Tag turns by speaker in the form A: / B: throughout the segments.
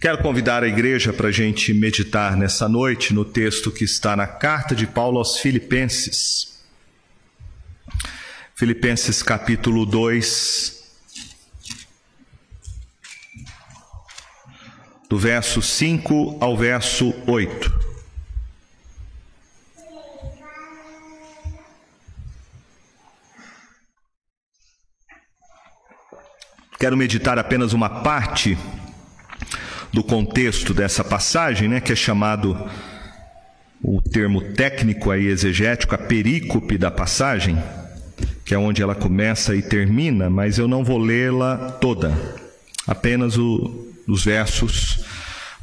A: Quero convidar a igreja para a gente meditar nessa noite no texto que está na carta de Paulo aos Filipenses. Filipenses capítulo 2, do verso 5 ao verso 8. Quero meditar apenas uma parte do contexto dessa passagem, né, que é chamado o termo técnico aí exegético, a perícope da passagem, que é onde ela começa e termina, mas eu não vou lê-la toda. Apenas o, os versos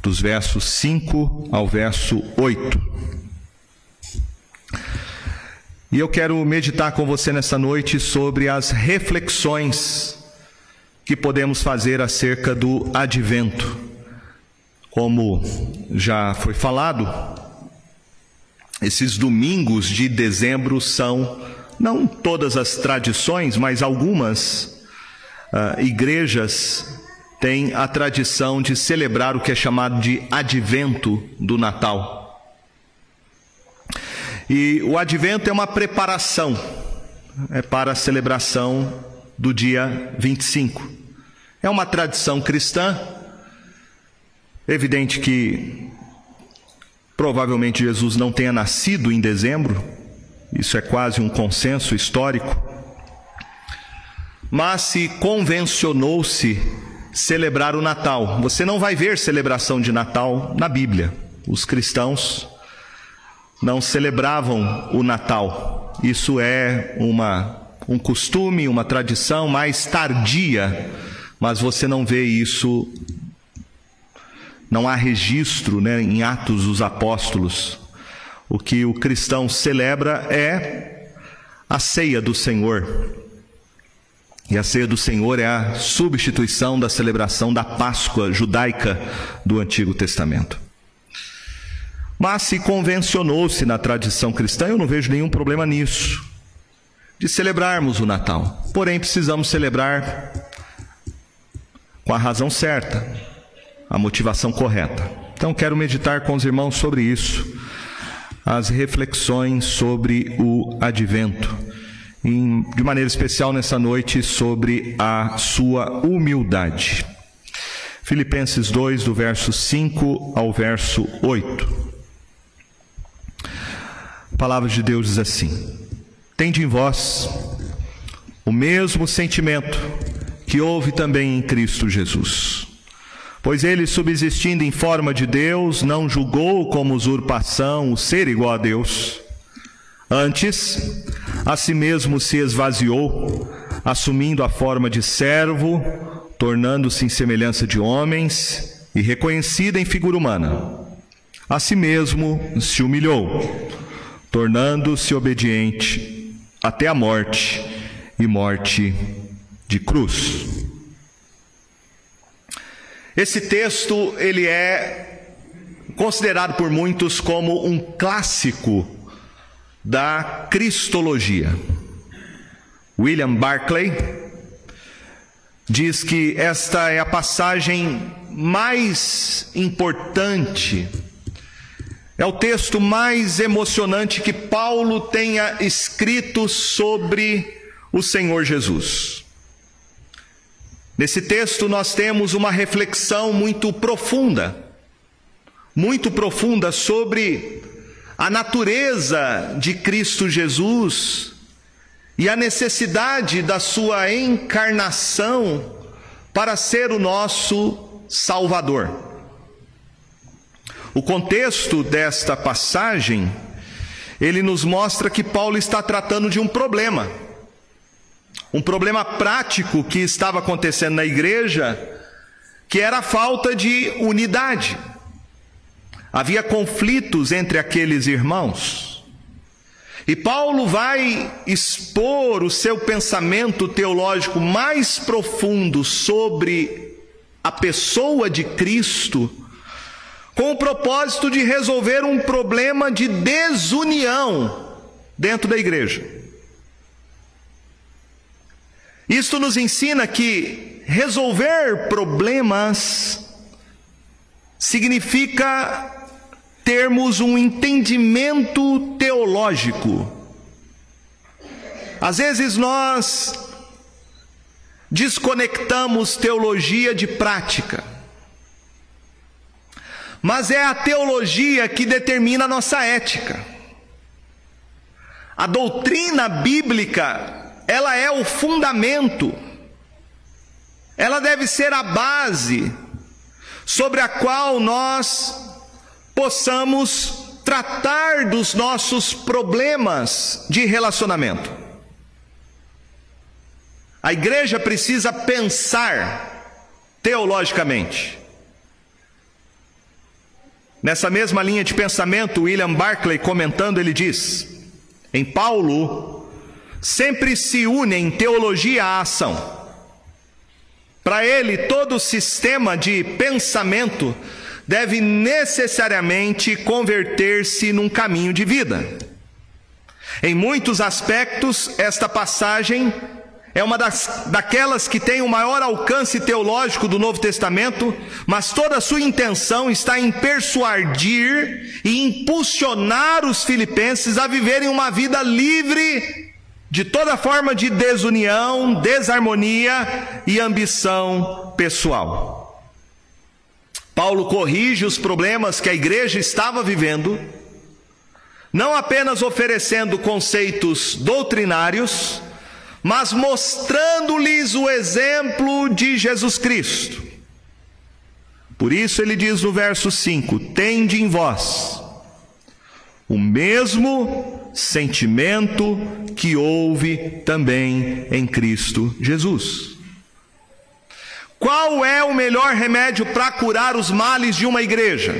A: dos versos 5 ao verso 8. E eu quero meditar com você nessa noite sobre as reflexões que podemos fazer acerca do advento. Como já foi falado, esses domingos de dezembro são não todas as tradições, mas algumas uh, igrejas têm a tradição de celebrar o que é chamado de advento do Natal. E o advento é uma preparação é para a celebração do dia 25. É uma tradição cristã Evidente que provavelmente Jesus não tenha nascido em dezembro, isso é quase um consenso histórico, mas se convencionou-se celebrar o Natal. Você não vai ver celebração de Natal na Bíblia. Os cristãos não celebravam o Natal. Isso é uma um costume, uma tradição mais tardia, mas você não vê isso não há registro né, em Atos dos Apóstolos. O que o cristão celebra é a ceia do Senhor. E a ceia do Senhor é a substituição da celebração da Páscoa judaica do Antigo Testamento. Mas se convencionou-se na tradição cristã, eu não vejo nenhum problema nisso, de celebrarmos o Natal. Porém, precisamos celebrar com a razão certa, a motivação correta. Então, quero meditar com os irmãos sobre isso, as reflexões sobre o advento, de maneira especial nessa noite sobre a sua humildade. Filipenses 2, do verso 5 ao verso 8. A palavra de Deus diz assim: Tende em vós o mesmo sentimento que houve também em Cristo Jesus Pois ele, subsistindo em forma de Deus, não julgou como usurpação o ser igual a Deus. Antes, a si mesmo se esvaziou, assumindo a forma de servo, tornando-se em semelhança de homens e reconhecido em figura humana. A si mesmo se humilhou, tornando-se obediente até a morte e morte de cruz. Esse texto ele é considerado por muitos como um clássico da cristologia. William Barclay diz que esta é a passagem mais importante, é o texto mais emocionante que Paulo tenha escrito sobre o Senhor Jesus. Nesse texto nós temos uma reflexão muito profunda, muito profunda sobre a natureza de Cristo Jesus e a necessidade da sua encarnação para ser o nosso Salvador. O contexto desta passagem, ele nos mostra que Paulo está tratando de um problema um problema prático que estava acontecendo na igreja, que era a falta de unidade. Havia conflitos entre aqueles irmãos. E Paulo vai expor o seu pensamento teológico mais profundo sobre a pessoa de Cristo, com o propósito de resolver um problema de desunião dentro da igreja. Isto nos ensina que resolver problemas significa termos um entendimento teológico. Às vezes nós desconectamos teologia de prática. Mas é a teologia que determina a nossa ética. A doutrina bíblica, ela é o fundamento. Ela deve ser a base sobre a qual nós possamos tratar dos nossos problemas de relacionamento. A igreja precisa pensar teologicamente. Nessa mesma linha de pensamento, William Barclay comentando, ele diz: em Paulo, sempre se unem teologia à ação. Para ele, todo sistema de pensamento deve necessariamente converter-se num caminho de vida. Em muitos aspectos, esta passagem é uma das, daquelas que tem o maior alcance teológico do Novo Testamento, mas toda a sua intenção está em persuadir e impulsionar os filipenses a viverem uma vida livre de toda forma de desunião, desarmonia e ambição pessoal. Paulo corrige os problemas que a igreja estava vivendo, não apenas oferecendo conceitos doutrinários, mas mostrando-lhes o exemplo de Jesus Cristo. Por isso ele diz no verso 5: Tende em vós o mesmo sentimento que houve também em Cristo Jesus. Qual é o melhor remédio para curar os males de uma igreja?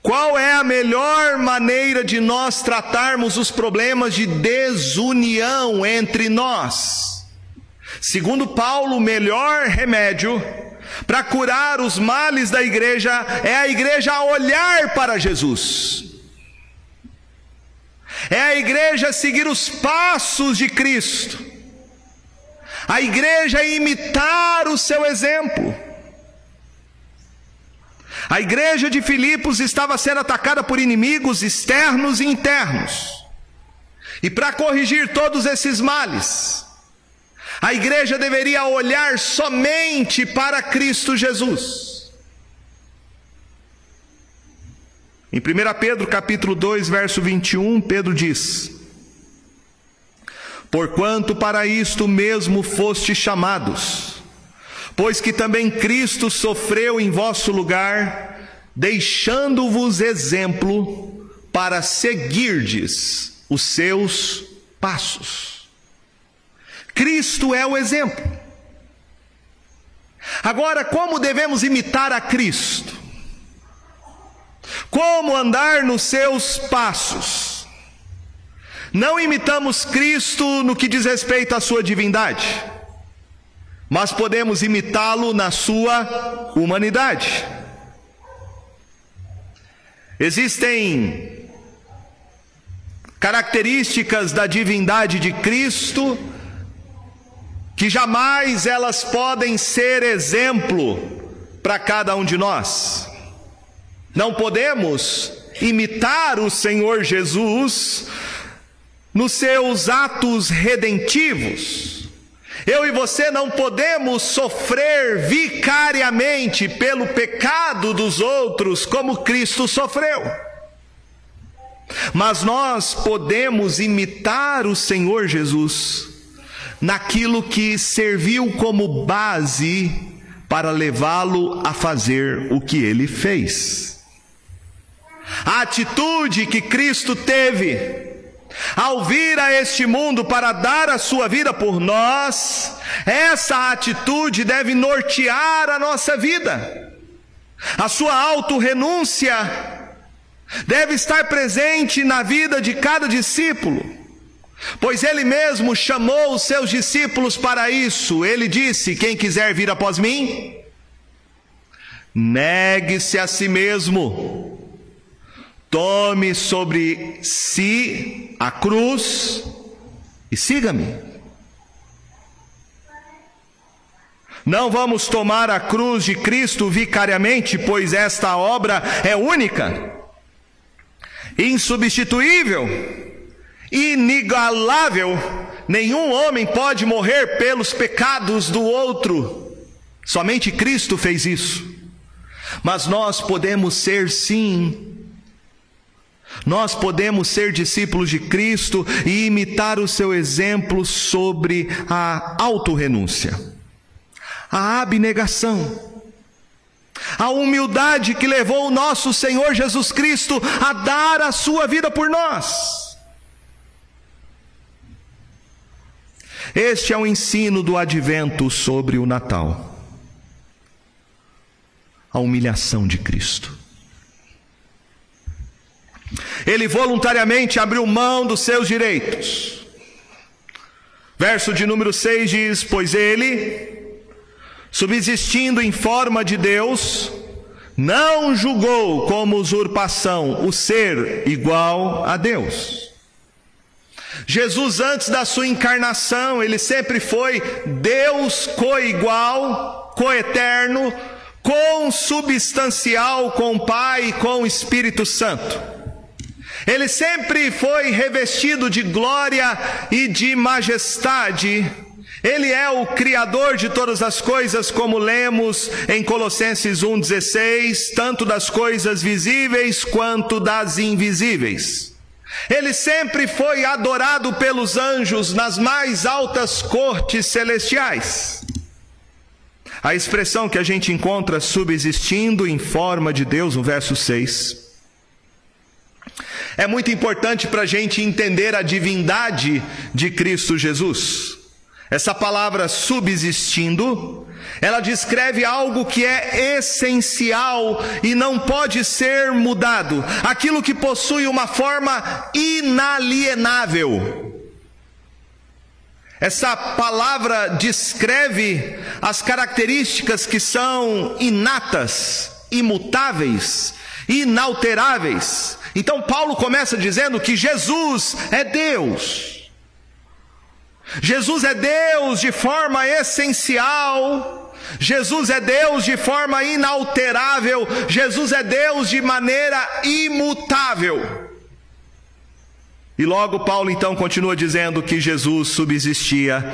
A: Qual é a melhor maneira de nós tratarmos os problemas de desunião entre nós? Segundo Paulo, o melhor remédio para curar os males da igreja é a igreja olhar para Jesus. É a igreja seguir os passos de Cristo. A igreja imitar o seu exemplo. A igreja de Filipos estava sendo atacada por inimigos externos e internos. E para corrigir todos esses males, a igreja deveria olhar somente para Cristo Jesus. Em 1 Pedro capítulo 2, verso 21, Pedro diz: Porquanto para isto mesmo foste chamados, Pois que também Cristo sofreu em vosso lugar, deixando-vos exemplo para seguirdes os seus passos. Cristo é o exemplo. Agora, como devemos imitar a Cristo? Como andar nos seus passos? Não imitamos Cristo no que diz respeito à sua divindade mas podemos imitá-lo na sua humanidade. Existem características da divindade de Cristo que jamais elas podem ser exemplo para cada um de nós. Não podemos imitar o Senhor Jesus nos seus atos redentivos eu e você não podemos sofrer vicariamente pelo pecado dos outros como Cristo sofreu. Mas nós podemos imitar o Senhor Jesus naquilo que serviu como base para levá-lo a fazer o que ele fez. A atitude que Cristo teve ao vir a este mundo para dar a sua vida por nós, essa atitude deve nortear a nossa vida. A sua autorrenúncia deve estar presente na vida de cada discípulo, pois ele mesmo chamou os seus discípulos para isso. Ele disse: Quem quiser vir após mim, negue-se a si mesmo Tome sobre si a cruz e siga-me. Não vamos tomar a cruz de Cristo vicariamente, pois esta obra é única, insubstituível, inigualável. Nenhum homem pode morrer pelos pecados do outro. Somente Cristo fez isso. Mas nós podemos ser sim nós podemos ser discípulos de Cristo e imitar o seu exemplo sobre a autorrenúncia a abnegação, a humildade que levou o nosso Senhor Jesus Cristo a dar a sua vida por nós. Este é o ensino do advento sobre o Natal. A humilhação de Cristo. Ele voluntariamente abriu mão dos seus direitos. Verso de número 6 diz: Pois ele, subsistindo em forma de Deus, não julgou como usurpação o ser igual a Deus. Jesus, antes da sua encarnação, ele sempre foi Deus coigual, coeterno, consubstancial com o Pai e com o Espírito Santo. Ele sempre foi revestido de glória e de majestade ele é o Criador de todas as coisas, como lemos em Colossenses 1,16, tanto das coisas visíveis quanto das invisíveis. Ele sempre foi adorado pelos anjos nas mais altas cortes celestiais. A expressão que a gente encontra subsistindo em forma de Deus, no verso 6, é muito importante para a gente entender a divindade de Cristo Jesus. Essa palavra subsistindo, ela descreve algo que é essencial e não pode ser mudado, aquilo que possui uma forma inalienável. Essa palavra descreve as características que são inatas, imutáveis, inalteráveis. Então Paulo começa dizendo que Jesus é Deus. Jesus é Deus de forma essencial, Jesus é Deus de forma inalterável, Jesus é Deus de maneira imutável. E logo Paulo então continua dizendo que Jesus subsistia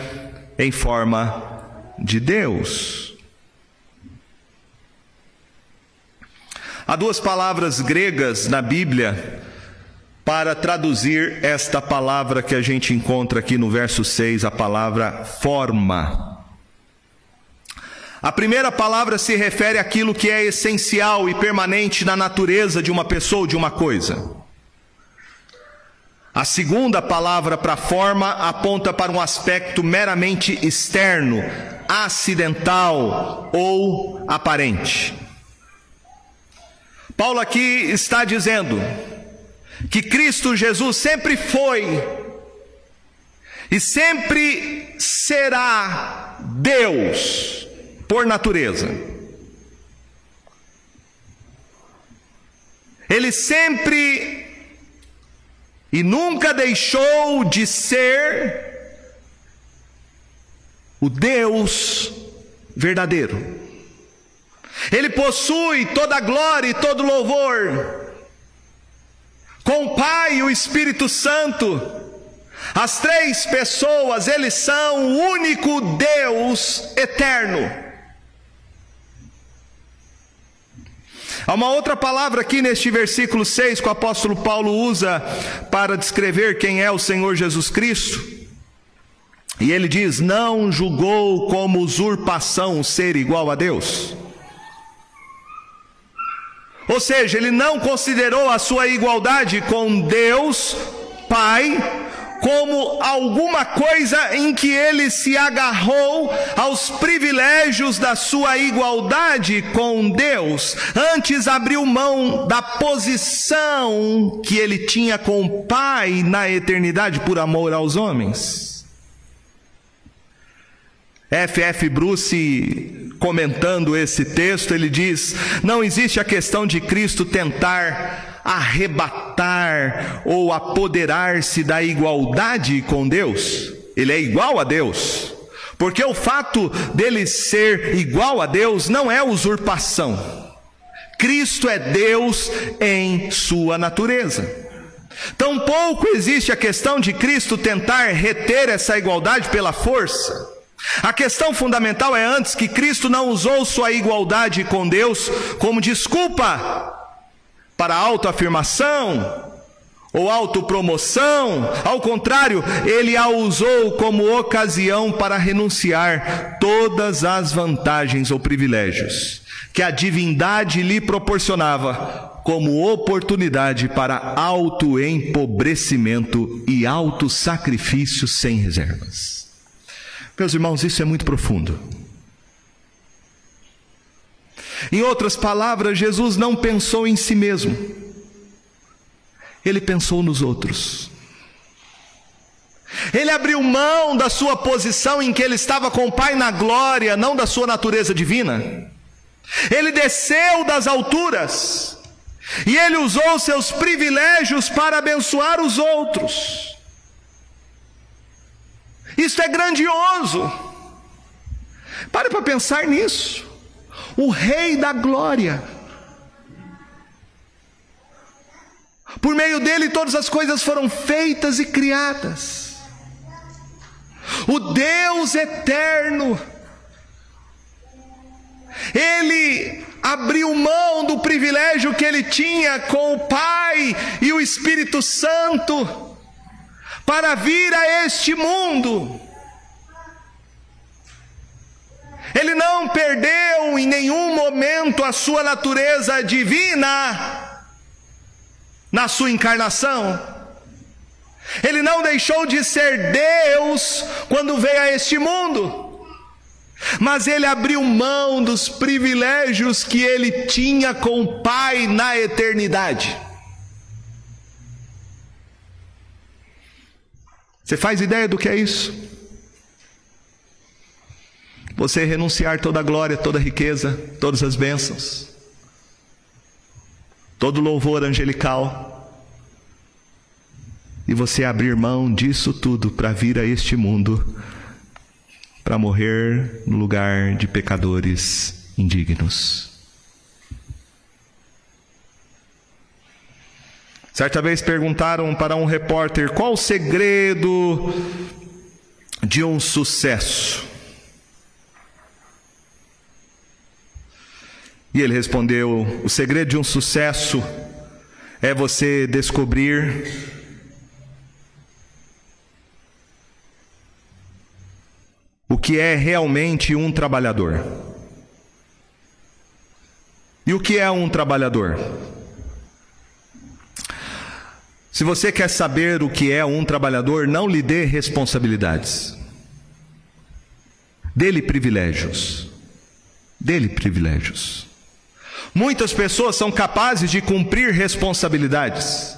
A: em forma de Deus. Há duas palavras gregas na Bíblia para traduzir esta palavra que a gente encontra aqui no verso 6, a palavra forma. A primeira palavra se refere àquilo que é essencial e permanente na natureza de uma pessoa ou de uma coisa. A segunda palavra para forma aponta para um aspecto meramente externo, acidental ou aparente. Paulo aqui está dizendo que Cristo Jesus sempre foi e sempre será Deus por natureza. Ele sempre e nunca deixou de ser o Deus verdadeiro. Ele possui toda a glória e todo louvor com o Pai e o Espírito Santo. As três pessoas, eles são o único Deus eterno. Há uma outra palavra aqui neste versículo 6 que o apóstolo Paulo usa para descrever quem é o Senhor Jesus Cristo. E ele diz: Não julgou como usurpação ser igual a Deus. Ou seja, ele não considerou a sua igualdade com Deus, Pai, como alguma coisa em que ele se agarrou aos privilégios da sua igualdade com Deus, antes abriu mão da posição que ele tinha com o Pai na eternidade por amor aos homens. F.F. Bruce comentando esse texto, ele diz: não existe a questão de Cristo tentar arrebatar ou apoderar-se da igualdade com Deus, ele é igual a Deus. Porque o fato dele ser igual a Deus não é usurpação. Cristo é Deus em sua natureza. Tampouco existe a questão de Cristo tentar reter essa igualdade pela força. A questão fundamental é antes que Cristo não usou sua igualdade com Deus como desculpa para autoafirmação ou autopromoção, ao contrário, ele a usou como ocasião para renunciar todas as vantagens ou privilégios que a divindade lhe proporcionava como oportunidade para autoempobrecimento e autossacrifício sem reservas. Meus irmãos, isso é muito profundo. Em outras palavras, Jesus não pensou em si mesmo, ele pensou nos outros. Ele abriu mão da sua posição em que ele estava com o Pai na glória, não da sua natureza divina. Ele desceu das alturas e ele usou seus privilégios para abençoar os outros. Isso é grandioso. Pare para pensar nisso. O Rei da Glória. Por meio dele todas as coisas foram feitas e criadas. O Deus eterno. Ele abriu mão do privilégio que ele tinha com o Pai e o Espírito Santo para vir a este mundo. Ele não perdeu em nenhum momento a sua natureza divina na sua encarnação. Ele não deixou de ser Deus quando veio a este mundo. Mas ele abriu mão dos privilégios que ele tinha com o Pai na eternidade. Você faz ideia do que é isso? Você renunciar toda a glória, toda a riqueza, todas as bênçãos, todo louvor angelical, e você abrir mão disso tudo para vir a este mundo para morrer no lugar de pecadores indignos. Certa vez perguntaram para um repórter qual o segredo de um sucesso. E ele respondeu: o segredo de um sucesso é você descobrir o que é realmente um trabalhador. E o que é um trabalhador? Se você quer saber o que é um trabalhador, não lhe dê responsabilidades. Dê-lhe privilégios. Dê-lhe privilégios. Muitas pessoas são capazes de cumprir responsabilidades.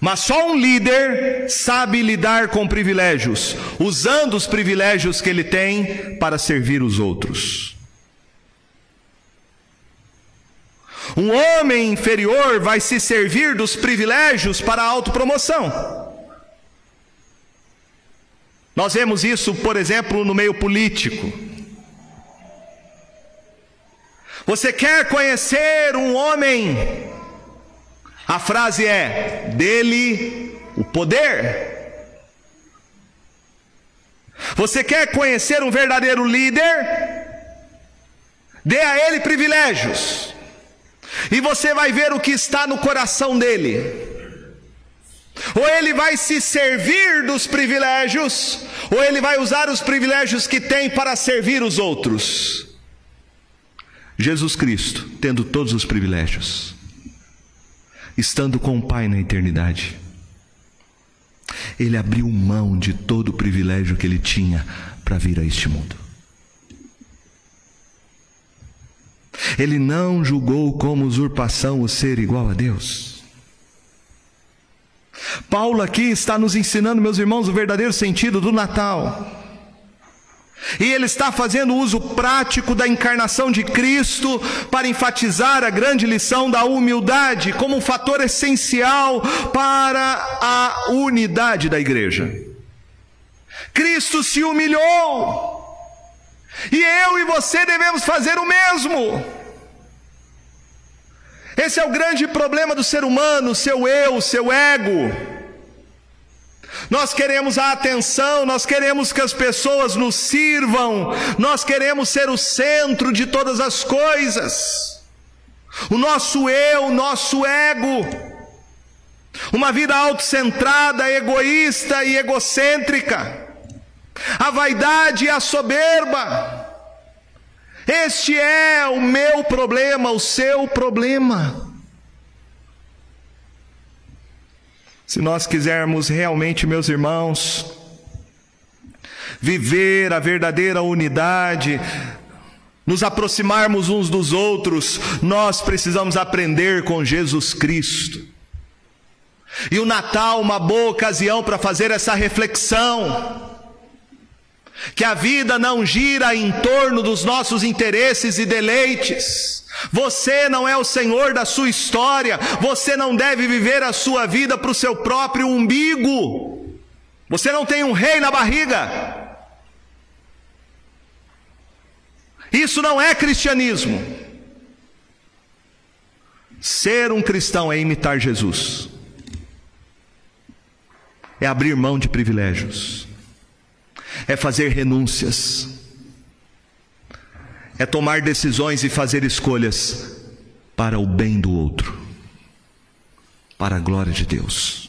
A: Mas só um líder sabe lidar com privilégios, usando os privilégios que ele tem para servir os outros. Um homem inferior vai se servir dos privilégios para a autopromoção. Nós vemos isso, por exemplo, no meio político. Você quer conhecer um homem a frase é: dele o poder. Você quer conhecer um verdadeiro líder? Dê a ele privilégios. E você vai ver o que está no coração dele. Ou ele vai se servir dos privilégios, ou ele vai usar os privilégios que tem para servir os outros. Jesus Cristo, tendo todos os privilégios, estando com o Pai na eternidade. Ele abriu mão de todo o privilégio que ele tinha para vir a este mundo. Ele não julgou como usurpação o ser igual a Deus. Paulo aqui está nos ensinando, meus irmãos, o verdadeiro sentido do Natal. E ele está fazendo uso prático da encarnação de Cristo para enfatizar a grande lição da humildade como um fator essencial para a unidade da igreja. Cristo se humilhou. E eu e você devemos fazer o mesmo. Esse é o grande problema do ser humano, seu eu, seu ego. Nós queremos a atenção, nós queremos que as pessoas nos sirvam, nós queremos ser o centro de todas as coisas. O nosso eu, o nosso ego. Uma vida autocentrada, egoísta e egocêntrica. A vaidade e a soberba. Este é o meu problema, o seu problema. Se nós quisermos realmente, meus irmãos, viver a verdadeira unidade, nos aproximarmos uns dos outros, nós precisamos aprender com Jesus Cristo. E o Natal, uma boa ocasião para fazer essa reflexão. Que a vida não gira em torno dos nossos interesses e deleites você não é o senhor da sua história, você não deve viver a sua vida para o seu próprio umbigo. Você não tem um rei na barriga. Isso não é cristianismo. Ser um cristão é imitar Jesus, é abrir mão de privilégios, é fazer renúncias é tomar decisões e fazer escolhas para o bem do outro, para a glória de Deus.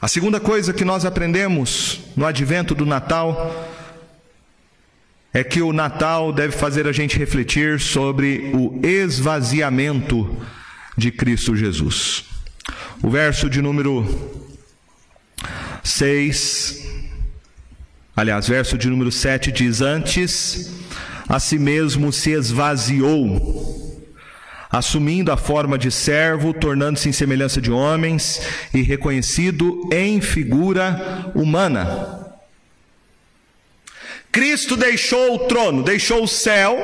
A: A segunda coisa que nós aprendemos no advento do Natal é que o Natal deve fazer a gente refletir sobre o esvaziamento de Cristo Jesus. O verso de número 6, aliás, verso de número 7 diz: Antes a si mesmo se esvaziou, assumindo a forma de servo, tornando-se em semelhança de homens e reconhecido em figura humana. Cristo deixou o trono, deixou o céu,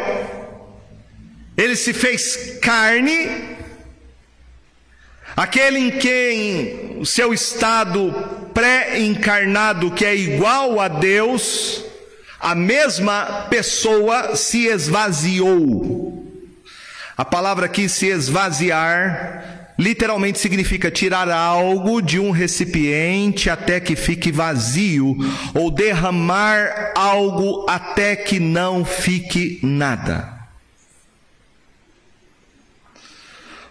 A: ele se fez carne, aquele em quem o seu estado pré-encarnado, que é igual a Deus, a mesma pessoa se esvaziou. A palavra aqui se esvaziar literalmente significa tirar algo de um recipiente até que fique vazio, ou derramar algo até que não fique nada.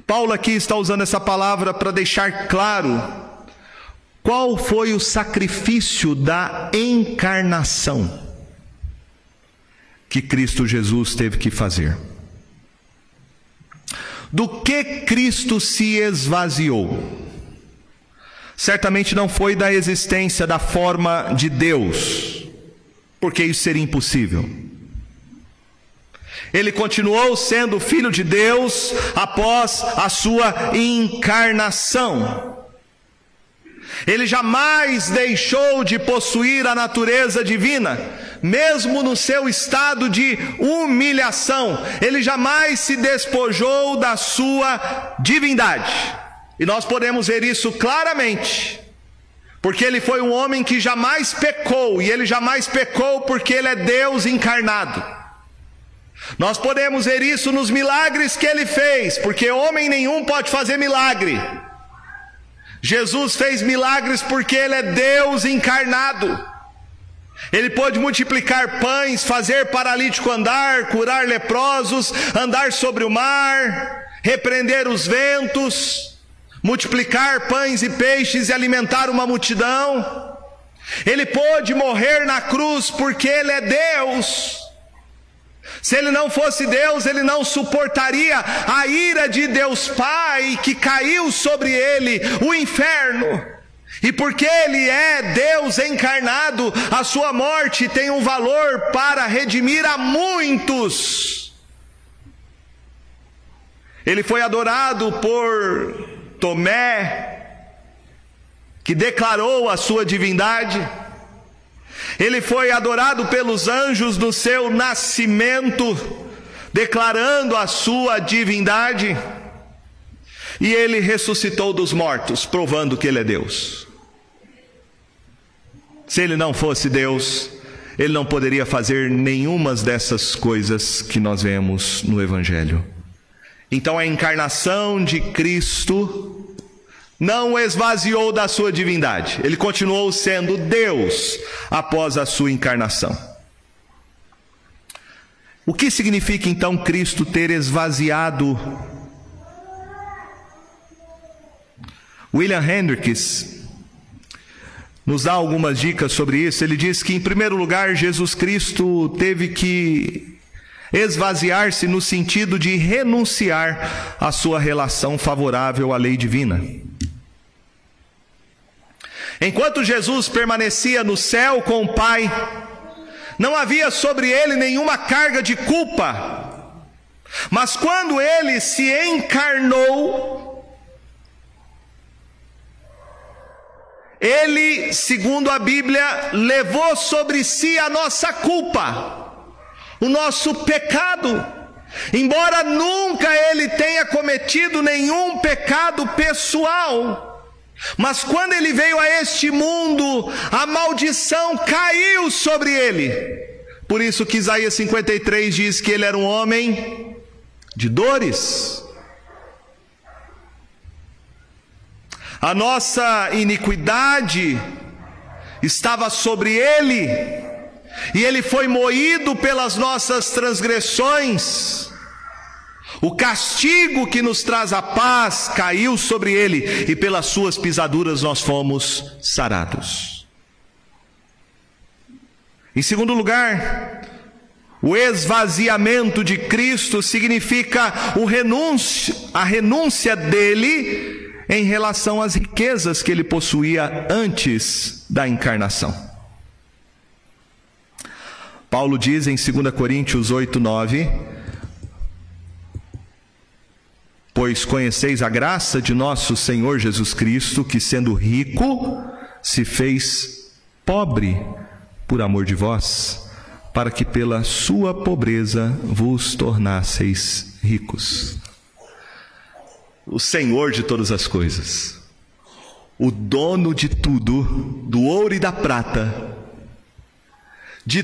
A: Paulo aqui está usando essa palavra para deixar claro qual foi o sacrifício da encarnação que Cristo Jesus teve que fazer. Do que Cristo se esvaziou? Certamente não foi da existência da forma de Deus, porque isso seria impossível. Ele continuou sendo filho de Deus após a sua encarnação. Ele jamais deixou de possuir a natureza divina, mesmo no seu estado de humilhação, ele jamais se despojou da sua divindade. E nós podemos ver isso claramente, porque ele foi um homem que jamais pecou, e ele jamais pecou porque ele é Deus encarnado. Nós podemos ver isso nos milagres que ele fez, porque homem nenhum pode fazer milagre. Jesus fez milagres porque ele é Deus encarnado. Ele pôde multiplicar pães, fazer paralítico andar, curar leprosos, andar sobre o mar, repreender os ventos, multiplicar pães e peixes e alimentar uma multidão. Ele pôde morrer na cruz porque Ele é Deus. Se ele não fosse Deus, ele não suportaria a ira de Deus Pai que caiu sobre ele, o inferno. E porque Ele é Deus encarnado, a sua morte tem um valor para redimir a muitos. Ele foi adorado por Tomé, que declarou a sua divindade. Ele foi adorado pelos anjos no seu nascimento, declarando a sua divindade. E ele ressuscitou dos mortos, provando que ele é Deus. Se ele não fosse Deus, ele não poderia fazer nenhumas dessas coisas que nós vemos no Evangelho. Então a encarnação de Cristo não o esvaziou da sua divindade, ele continuou sendo Deus após a sua encarnação. O que significa então Cristo ter esvaziado? William Hendricks nos dá algumas dicas sobre isso. Ele diz que, em primeiro lugar, Jesus Cristo teve que esvaziar-se no sentido de renunciar à sua relação favorável à lei divina. Enquanto Jesus permanecia no céu com o Pai, não havia sobre ele nenhuma carga de culpa. Mas quando ele se encarnou, ele, segundo a Bíblia, levou sobre si a nossa culpa, o nosso pecado. Embora nunca ele tenha cometido nenhum pecado pessoal, mas quando ele veio a este mundo, a maldição caiu sobre ele. Por isso que Isaías 53 diz que ele era um homem de dores. A nossa iniquidade estava sobre ele, e ele foi moído pelas nossas transgressões. O castigo que nos traz a paz caiu sobre ele, e pelas suas pisaduras nós fomos sarados. Em segundo lugar, o esvaziamento de Cristo significa o renúncio, a renúncia dele em relação às riquezas que ele possuía antes da encarnação. Paulo diz em 2 Coríntios 8, 9 Pois conheceis a graça de nosso Senhor Jesus Cristo, que sendo rico, se fez pobre por amor de vós, para que pela sua pobreza vos tornasseis ricos. O Senhor de todas as coisas, o dono de tudo, do ouro e da prata, de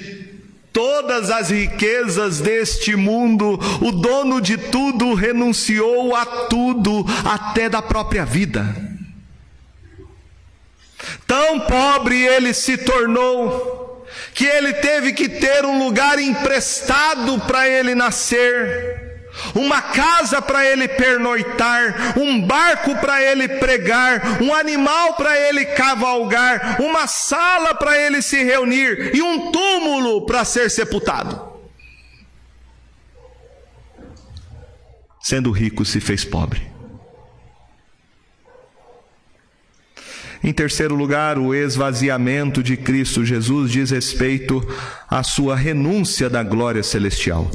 A: todas as riquezas deste mundo, o dono de tudo renunciou a tudo, até da própria vida. Tão pobre ele se tornou, que ele teve que ter um lugar emprestado para ele nascer uma casa para ele pernoitar, um barco para ele pregar, um animal para ele cavalgar, uma sala para ele se reunir e um túmulo para ser sepultado. Sendo rico, se fez pobre. Em terceiro lugar, o esvaziamento de Cristo Jesus diz respeito à sua renúncia da glória celestial.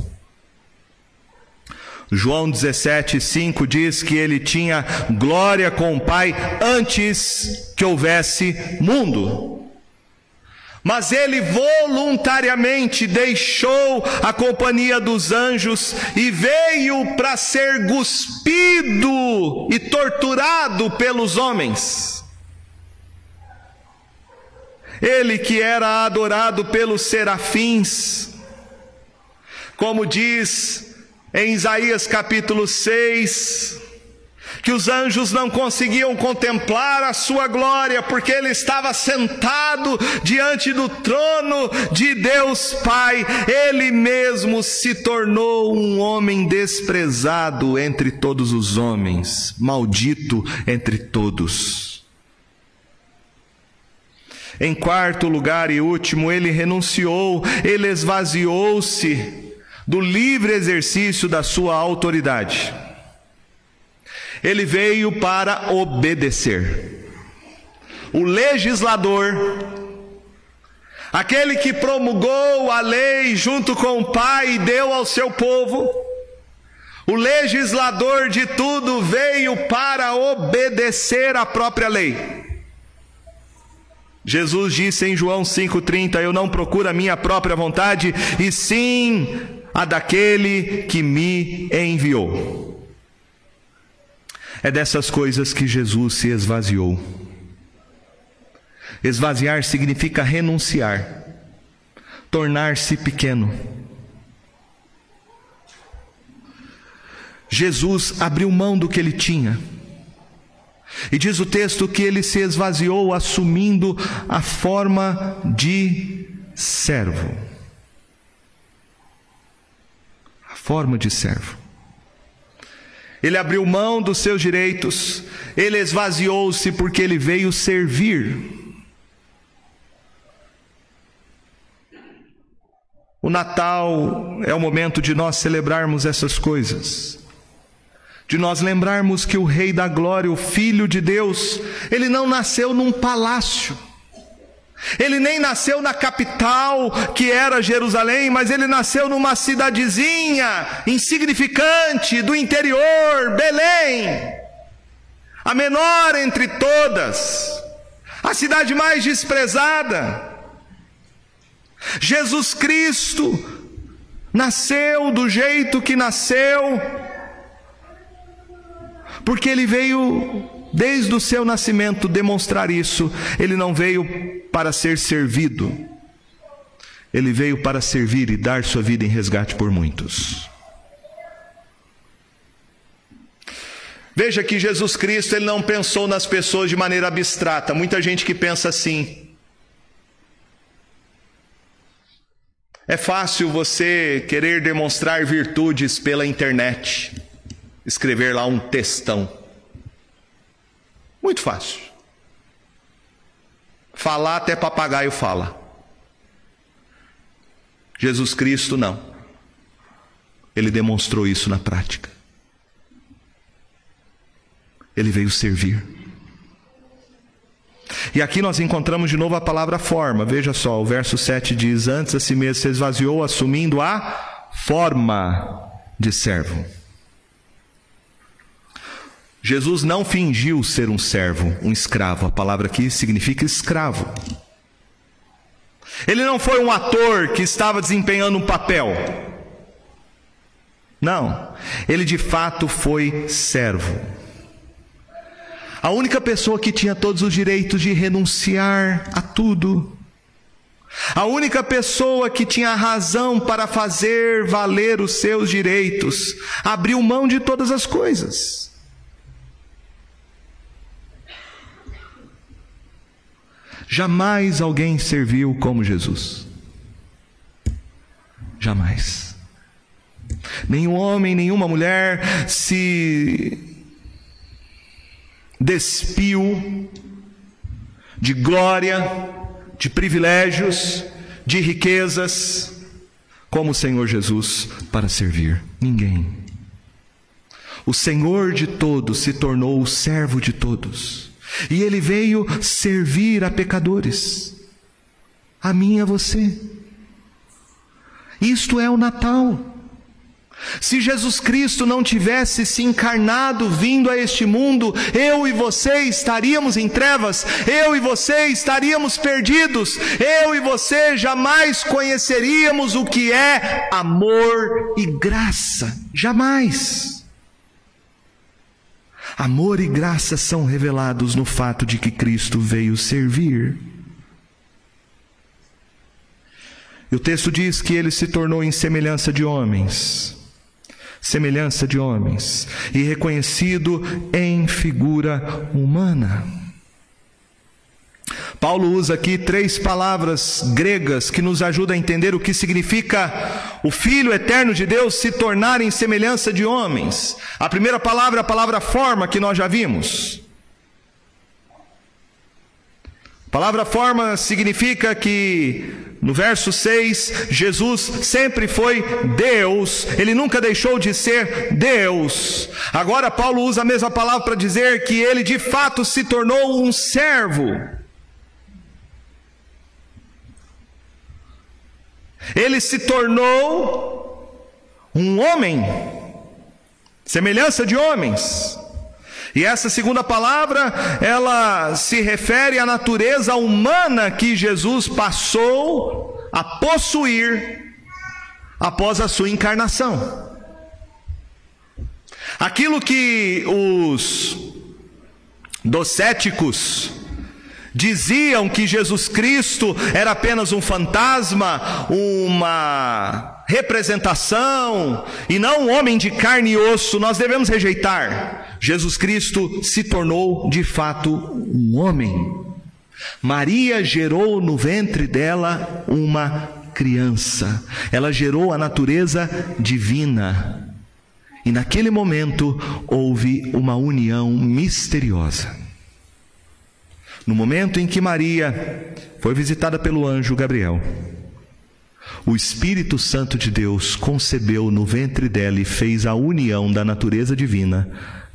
A: João 17, 5 diz que ele tinha glória com o Pai antes que houvesse mundo. Mas ele voluntariamente deixou a companhia dos anjos e veio para ser cuspido e torturado pelos homens. Ele que era adorado pelos serafins, como diz em Isaías capítulo 6, que os anjos não conseguiam contemplar a sua glória, porque ele estava sentado diante do trono de Deus Pai, ele mesmo se tornou um homem desprezado entre todos os homens, maldito entre todos. Em quarto lugar e último, ele renunciou, ele esvaziou-se do livre exercício da sua autoridade. Ele veio para obedecer. O legislador, aquele que promulgou a lei junto com o Pai e deu ao seu povo, o legislador de tudo veio para obedecer a própria lei. Jesus disse em João 5,30: Eu não procuro a minha própria vontade, e sim a daquele que me enviou. É dessas coisas que Jesus se esvaziou. Esvaziar significa renunciar. tornar-se pequeno. Jesus abriu mão do que ele tinha. E diz o texto que ele se esvaziou, assumindo a forma de servo. A forma de servo. Ele abriu mão dos seus direitos, ele esvaziou-se porque ele veio servir. O Natal é o momento de nós celebrarmos essas coisas de nós lembrarmos que o Rei da Glória, o Filho de Deus, ele não nasceu num palácio. Ele nem nasceu na capital, que era Jerusalém, mas ele nasceu numa cidadezinha insignificante do interior, Belém, a menor entre todas, a cidade mais desprezada. Jesus Cristo nasceu do jeito que nasceu, porque ele veio desde o seu nascimento demonstrar isso. Ele não veio para ser servido, ele veio para servir e dar sua vida em resgate por muitos. Veja que Jesus Cristo ele não pensou nas pessoas de maneira abstrata. Muita gente que pensa assim. É fácil você querer demonstrar virtudes pela internet escrever lá um textão. Muito fácil. Falar até papagaio fala. Jesus Cristo não. Ele demonstrou isso na prática. Ele veio servir. E aqui nós encontramos de novo a palavra forma. Veja só, o verso 7 diz: Antes a si mesmo se esvaziou, assumindo a forma de servo. Jesus não fingiu ser um servo, um escravo. A palavra aqui significa escravo. Ele não foi um ator que estava desempenhando um papel. Não, ele de fato foi servo. A única pessoa que tinha todos os direitos de renunciar a tudo. A única pessoa que tinha razão para fazer valer os seus direitos, abriu mão de todas as coisas. Jamais alguém serviu como Jesus. Jamais. Nenhum homem, nenhuma mulher se despiu de glória, de privilégios, de riquezas, como o Senhor Jesus para servir. Ninguém. O Senhor de todos se tornou o servo de todos. E ele veio servir a pecadores, a mim e a você. Isto é o Natal. Se Jesus Cristo não tivesse se encarnado vindo a este mundo, eu e você estaríamos em trevas, eu e você estaríamos perdidos, eu e você jamais conheceríamos o que é amor e graça. Jamais. Amor e graça são revelados no fato de que Cristo veio servir. E o texto diz que ele se tornou em semelhança de homens, semelhança de homens, e reconhecido em figura humana. Paulo usa aqui três palavras gregas que nos ajudam a entender o que significa o Filho eterno de Deus se tornar em semelhança de homens. A primeira palavra é a palavra forma, que nós já vimos. A palavra forma significa que, no verso 6, Jesus sempre foi Deus, ele nunca deixou de ser Deus. Agora, Paulo usa a mesma palavra para dizer que ele de fato se tornou um servo. Ele se tornou um homem, semelhança de homens. E essa segunda palavra, ela se refere à natureza humana que Jesus passou a possuir após a sua encarnação. Aquilo que os docéticos Diziam que Jesus Cristo era apenas um fantasma, uma representação e não um homem de carne e osso. Nós devemos rejeitar. Jesus Cristo se tornou de fato um homem. Maria gerou no ventre dela uma criança. Ela gerou a natureza divina. E naquele momento houve uma união misteriosa. No momento em que Maria foi visitada pelo anjo Gabriel, o Espírito Santo de Deus concebeu no ventre dela e fez a união da natureza divina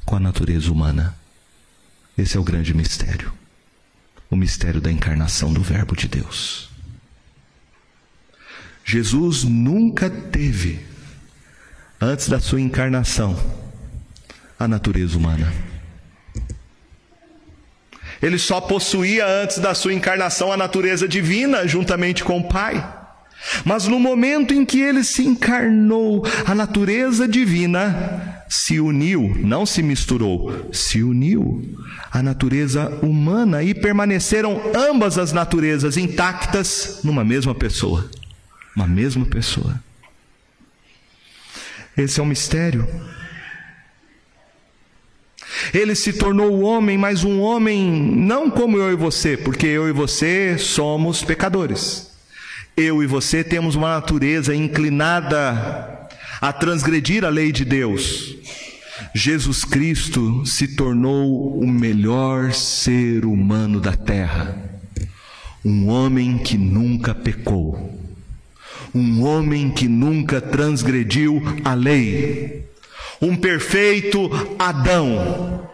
A: com a natureza humana. Esse é o grande mistério. O mistério da encarnação do Verbo de Deus. Jesus nunca teve, antes da sua encarnação, a natureza humana. Ele só possuía antes da sua encarnação a natureza divina juntamente com o Pai. Mas no momento em que ele se encarnou, a natureza divina se uniu, não se misturou, se uniu à natureza humana e permaneceram ambas as naturezas intactas numa mesma pessoa. Uma mesma pessoa. Esse é um mistério. Ele se tornou homem, mas um homem não como eu e você, porque eu e você somos pecadores. Eu e você temos uma natureza inclinada a transgredir a lei de Deus. Jesus Cristo se tornou o melhor ser humano da terra. Um homem que nunca pecou. Um homem que nunca transgrediu a lei um perfeito Adão.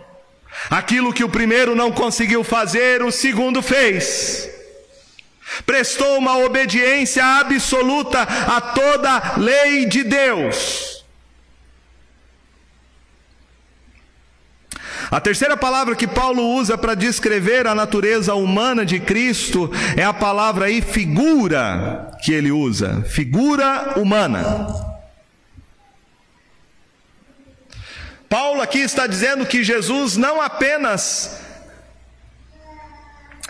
A: Aquilo que o primeiro não conseguiu fazer, o segundo fez. Prestou uma obediência absoluta a toda lei de Deus. A terceira palavra que Paulo usa para descrever a natureza humana de Cristo é a palavra aí figura que ele usa, figura humana. Paulo aqui está dizendo que Jesus não apenas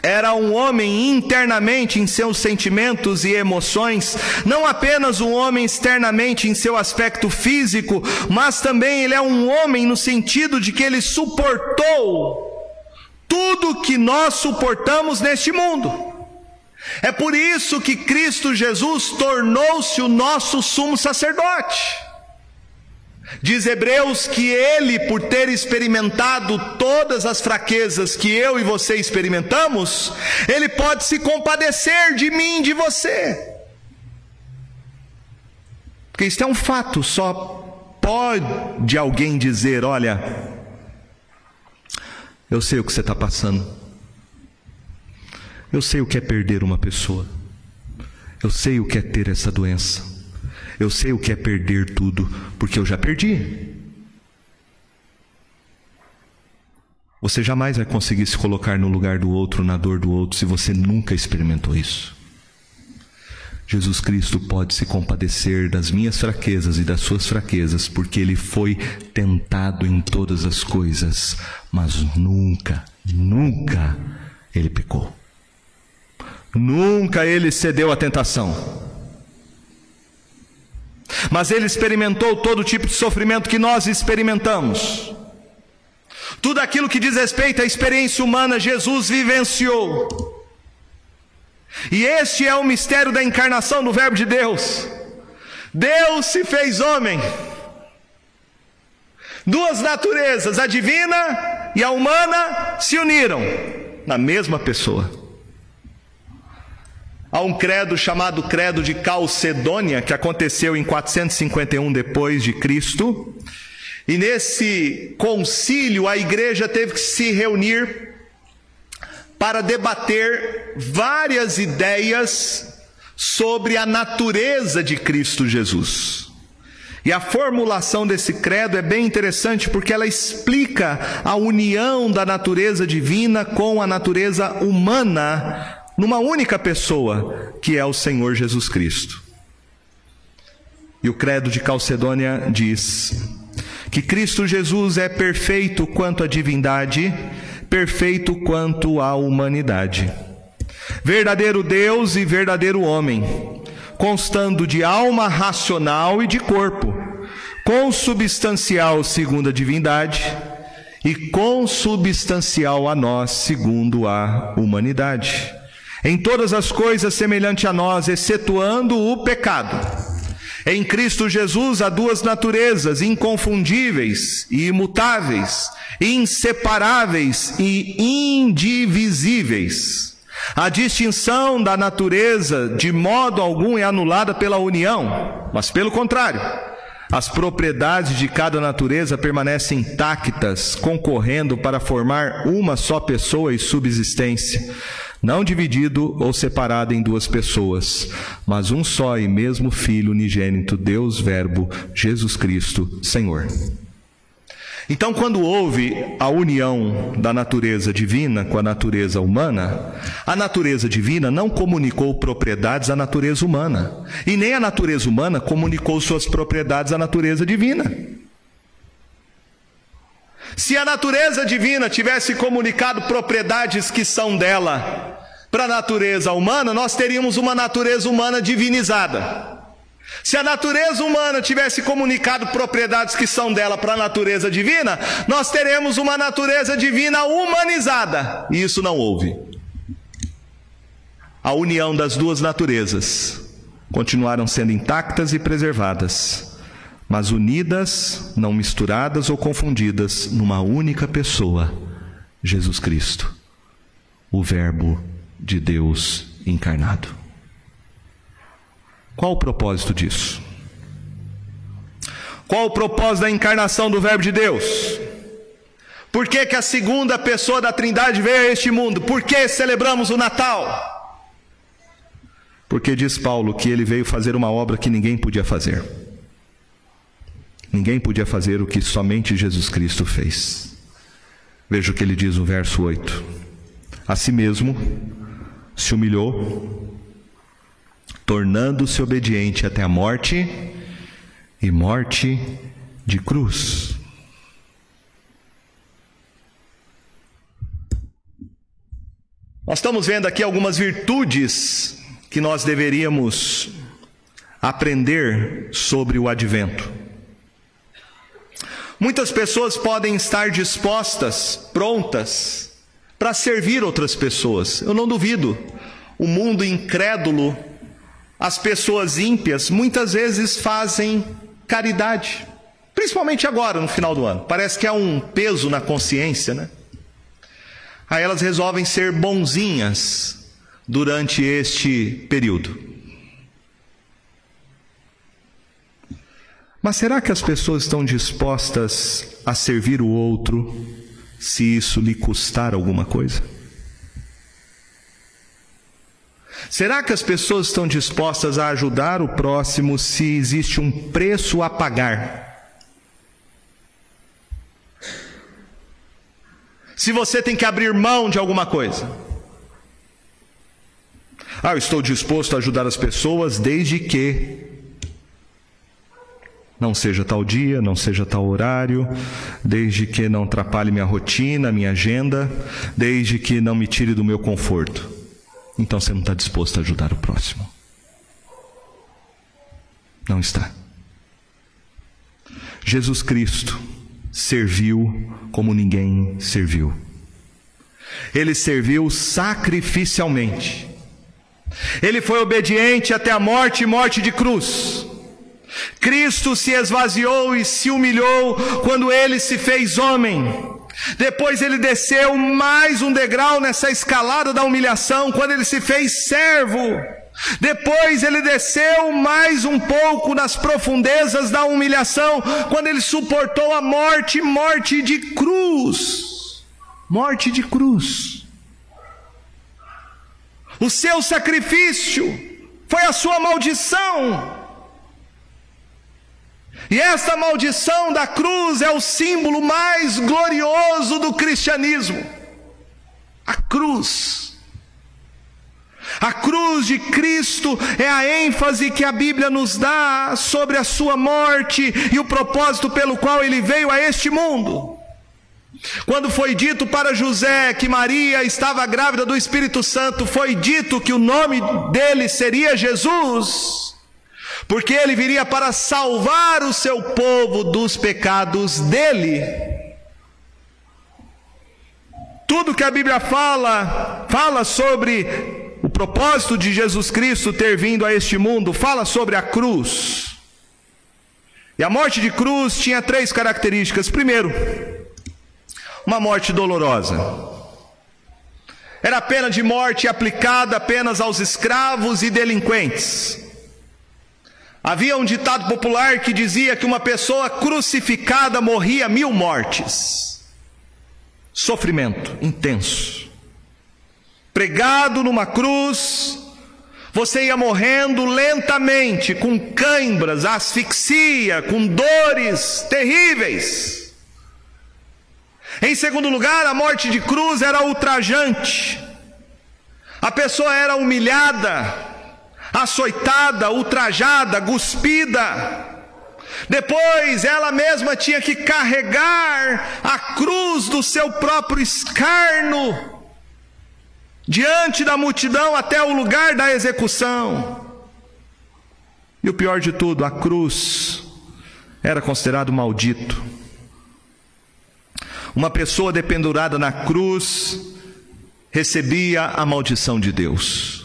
A: era um homem internamente em seus sentimentos e emoções, não apenas um homem externamente em seu aspecto físico, mas também ele é um homem no sentido de que ele suportou tudo que nós suportamos neste mundo. É por isso que Cristo Jesus tornou-se o nosso sumo sacerdote. Diz Hebreus que ele, por ter experimentado todas as fraquezas que eu e você experimentamos, ele pode se compadecer de mim, de você. Porque isso é um fato, só pode alguém dizer: olha, eu sei o que você está passando, eu sei o que é perder uma pessoa, eu sei o que é ter essa doença. Eu sei o que é perder tudo, porque eu já perdi. Você jamais vai conseguir se colocar no lugar do outro, na dor do outro, se você nunca experimentou isso. Jesus Cristo pode se compadecer das minhas fraquezas e das suas fraquezas, porque ele foi tentado em todas as coisas, mas nunca, nunca ele pecou. Nunca ele cedeu à tentação. Mas ele experimentou todo tipo de sofrimento que nós experimentamos. Tudo aquilo que diz respeito à experiência humana, Jesus vivenciou. E este é o mistério da encarnação do Verbo de Deus. Deus se fez homem. Duas naturezas, a divina e a humana, se uniram na mesma pessoa. Há um credo chamado Credo de Calcedônia, que aconteceu em 451 depois de Cristo. E nesse concílio a igreja teve que se reunir para debater várias ideias sobre a natureza de Cristo Jesus. E a formulação desse credo é bem interessante porque ela explica a união da natureza divina com a natureza humana numa única pessoa, que é o Senhor Jesus Cristo. E o credo de Calcedônia diz que Cristo Jesus é perfeito quanto à divindade, perfeito quanto à humanidade. Verdadeiro Deus e verdadeiro homem, constando de alma racional e de corpo, consubstancial segundo a divindade e consubstancial a nós segundo a humanidade. Em todas as coisas semelhante a nós, excetuando o pecado. Em Cristo Jesus há duas naturezas inconfundíveis e imutáveis, inseparáveis e indivisíveis. A distinção da natureza de modo algum é anulada pela união, mas pelo contrário, as propriedades de cada natureza permanecem intactas, concorrendo para formar uma só pessoa e subsistência, não dividido ou separado em duas pessoas, mas um só e mesmo Filho unigênito, Deus Verbo, Jesus Cristo, Senhor. Então, quando houve a união da natureza divina com a natureza humana, a natureza divina não comunicou propriedades à natureza humana, e nem a natureza humana comunicou suas propriedades à natureza divina. Se a natureza divina tivesse comunicado propriedades que são dela para a natureza humana, nós teríamos uma natureza humana divinizada. Se a natureza humana tivesse comunicado propriedades que são dela para a natureza divina, nós teremos uma natureza divina humanizada. E isso não houve. A união das duas naturezas continuaram sendo intactas e preservadas, mas unidas, não misturadas ou confundidas, numa única pessoa, Jesus Cristo, o Verbo de Deus encarnado. Qual o propósito disso? Qual o propósito da encarnação do Verbo de Deus? Por que, que a segunda pessoa da Trindade veio a este mundo? Por que celebramos o Natal? Porque diz Paulo que ele veio fazer uma obra que ninguém podia fazer. Ninguém podia fazer o que somente Jesus Cristo fez. Veja o que ele diz no verso 8: A si mesmo se humilhou, tornando-se obediente até a morte e morte de cruz. Nós estamos vendo aqui algumas virtudes que nós deveríamos aprender sobre o advento. Muitas pessoas podem estar dispostas, prontas, para servir outras pessoas. Eu não duvido. O mundo incrédulo as pessoas ímpias muitas vezes fazem caridade, principalmente agora, no final do ano. Parece que há um peso na consciência, né? Aí elas resolvem ser bonzinhas durante este período. Mas será que as pessoas estão dispostas a servir o outro se isso lhe custar alguma coisa? Será que as pessoas estão dispostas a ajudar o próximo se existe um preço a pagar? Se você tem que abrir mão de alguma coisa. Ah, eu estou disposto a ajudar as pessoas desde que não seja tal dia, não seja tal horário, desde que não atrapalhe minha rotina, minha agenda, desde que não me tire do meu conforto então você não está disposto a ajudar o próximo. Não está. Jesus Cristo serviu como ninguém serviu. Ele serviu sacrificialmente. Ele foi obediente até a morte e morte de cruz. Cristo se esvaziou e se humilhou quando ele se fez homem depois ele desceu mais um degrau nessa escalada da humilhação, quando ele se fez servo. Depois ele desceu mais um pouco nas profundezas da humilhação, quando ele suportou a morte, morte de cruz. Morte de cruz. O seu sacrifício foi a sua maldição. E esta maldição da cruz é o símbolo mais glorioso do cristianismo. A cruz. A cruz de Cristo é a ênfase que a Bíblia nos dá sobre a sua morte e o propósito pelo qual ele veio a este mundo. Quando foi dito para José que Maria estava grávida do Espírito Santo, foi dito que o nome dele seria Jesus, porque ele viria para salvar o seu povo dos pecados dele. Tudo que a Bíblia fala, fala sobre o propósito de Jesus Cristo ter vindo a este mundo, fala sobre a cruz. E a morte de cruz tinha três características. Primeiro, uma morte dolorosa. Era a pena de morte aplicada apenas aos escravos e delinquentes. Havia um ditado popular que dizia que uma pessoa crucificada morria mil mortes. Sofrimento intenso. Pregado numa cruz, você ia morrendo lentamente, com cãibras, asfixia, com dores terríveis. Em segundo lugar, a morte de cruz era ultrajante. A pessoa era humilhada, açoitada, ultrajada, cuspida. Depois ela mesma tinha que carregar a cruz do seu próprio escarno diante da multidão até o lugar da execução. E o pior de tudo, a cruz era considerado maldito. Uma pessoa dependurada na cruz recebia a maldição de Deus.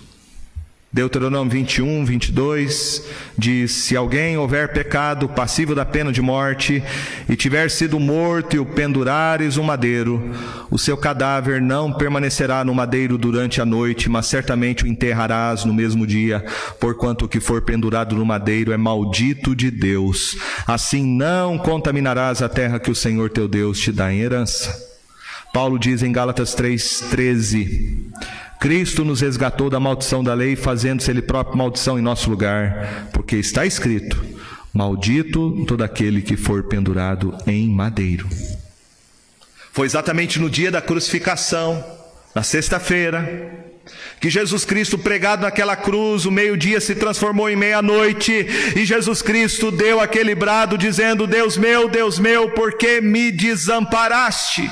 A: Deuteronômio 21, 22 diz: Se alguém houver pecado passível da pena de morte e tiver sido morto e o pendurares um madeiro, o seu cadáver não permanecerá no madeiro durante a noite, mas certamente o enterrarás no mesmo dia, porquanto o que for pendurado no madeiro é maldito de Deus. Assim não contaminarás a terra que o Senhor teu Deus te dá em herança. Paulo diz em Gálatas 3,13: Cristo nos resgatou da maldição da lei, fazendo-se Ele próprio maldição em nosso lugar, porque está escrito: Maldito todo aquele que for pendurado em madeiro. Foi exatamente no dia da crucificação, na sexta-feira, que Jesus Cristo pregado naquela cruz, o meio-dia se transformou em meia-noite, e Jesus Cristo deu aquele brado dizendo: Deus meu, Deus meu, por que me desamparaste?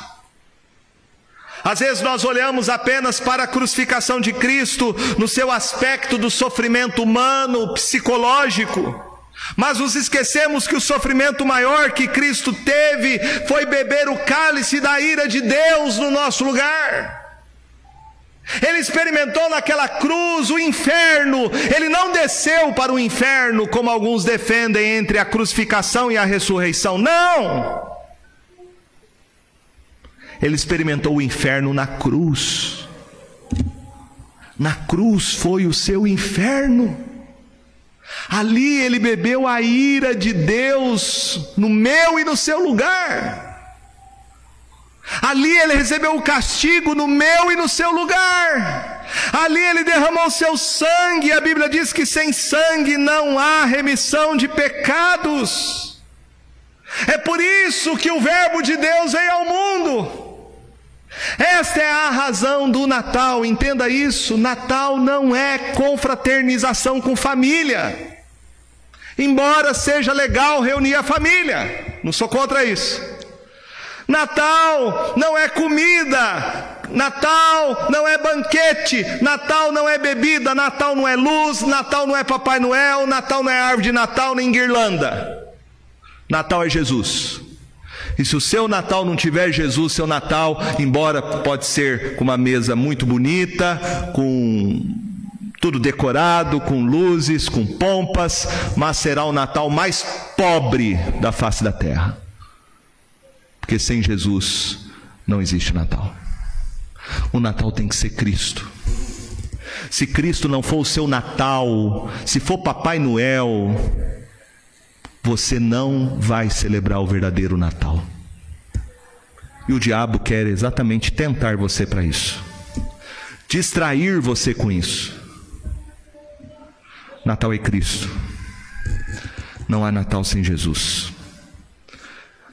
A: Às vezes nós olhamos apenas para a crucificação de Cristo no seu aspecto do sofrimento humano, psicológico, mas nos esquecemos que o sofrimento maior que Cristo teve foi beber o cálice da ira de Deus no nosso lugar. Ele experimentou naquela cruz o inferno, ele não desceu para o inferno como alguns defendem entre a crucificação e a ressurreição, não! Ele experimentou o inferno na cruz. Na cruz foi o seu inferno. Ali ele bebeu a ira de Deus no meu e no seu lugar. Ali ele recebeu o castigo no meu e no seu lugar. Ali ele derramou seu sangue. A Bíblia diz que sem sangue não há remissão de pecados. É por isso que o Verbo de Deus veio ao mundo. Esta é a razão do Natal, entenda isso: Natal não é confraternização com família. Embora seja legal reunir a família, não sou contra isso. Natal não é comida, Natal não é banquete, Natal não é bebida, Natal não é luz, Natal não é Papai Noel, Natal não é árvore de Natal nem guirlanda. Natal é Jesus. E se o seu Natal não tiver Jesus, seu Natal, embora pode ser com uma mesa muito bonita, com tudo decorado, com luzes, com pompas, mas será o Natal mais pobre da face da terra. Porque sem Jesus não existe Natal. O Natal tem que ser Cristo. Se Cristo não for o seu Natal, se for Papai Noel, você não vai celebrar o verdadeiro Natal. E o diabo quer exatamente tentar você para isso, distrair você com isso. Natal é Cristo. Não há Natal sem Jesus.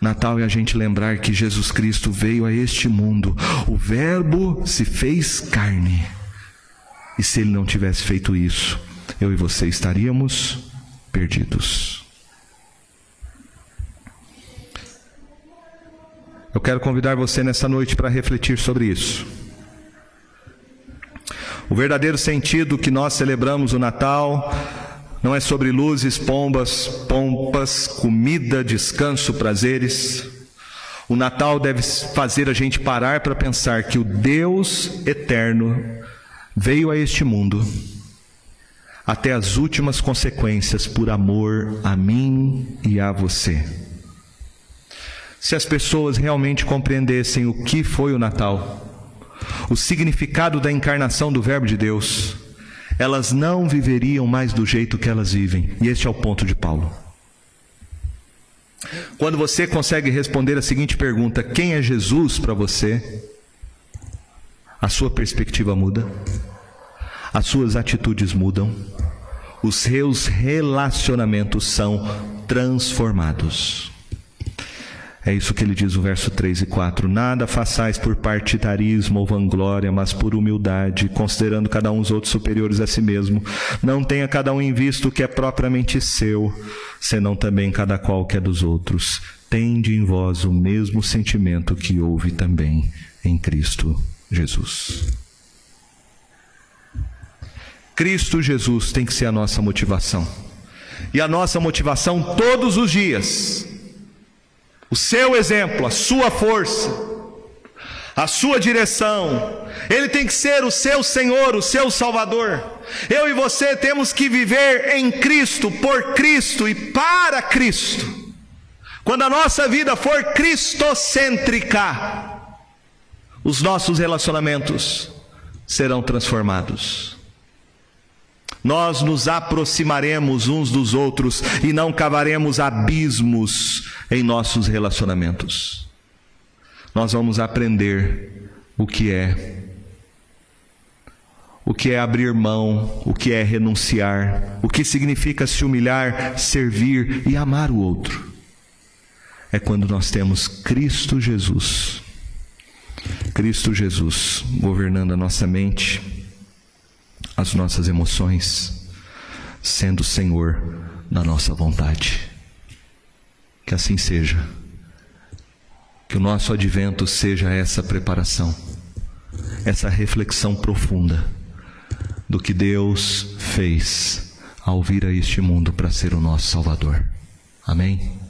A: Natal é a gente lembrar que Jesus Cristo veio a este mundo, o Verbo se fez carne. E se ele não tivesse feito isso, eu e você estaríamos perdidos. Eu quero convidar você nessa noite para refletir sobre isso. O verdadeiro sentido que nós celebramos o Natal não é sobre luzes, pombas, pompas, comida, descanso, prazeres. O Natal deve fazer a gente parar para pensar que o Deus eterno veio a este mundo até as últimas consequências por amor a mim e a você. Se as pessoas realmente compreendessem o que foi o Natal, o significado da encarnação do Verbo de Deus, elas não viveriam mais do jeito que elas vivem. E este é o ponto de Paulo. Quando você consegue responder a seguinte pergunta: quem é Jesus para você? A sua perspectiva muda, as suas atitudes mudam, os seus relacionamentos são transformados. É isso que ele diz no verso 3 e 4. Nada façais por partidarismo ou vanglória, mas por humildade, considerando cada um os outros superiores a si mesmo. Não tenha cada um em vista o que é propriamente seu, senão também cada qual que é dos outros. Tende em vós o mesmo sentimento que houve também em Cristo Jesus. Cristo Jesus tem que ser a nossa motivação. E a nossa motivação todos os dias o seu exemplo, a sua força, a sua direção. Ele tem que ser o seu Senhor, o seu Salvador. Eu e você temos que viver em Cristo, por Cristo e para Cristo. Quando a nossa vida for cristocêntrica, os nossos relacionamentos serão transformados nós nos aproximaremos uns dos outros e não cavaremos abismos em nossos relacionamentos. Nós vamos aprender o que é o que é abrir mão, o que é renunciar, o que significa se humilhar, servir e amar o outro. É quando nós temos Cristo Jesus. Cristo Jesus governando a nossa mente, as nossas emoções, sendo o Senhor da nossa vontade. Que assim seja. Que o nosso advento seja essa preparação, essa reflexão profunda do que Deus fez ao vir a este mundo para ser o nosso Salvador. Amém?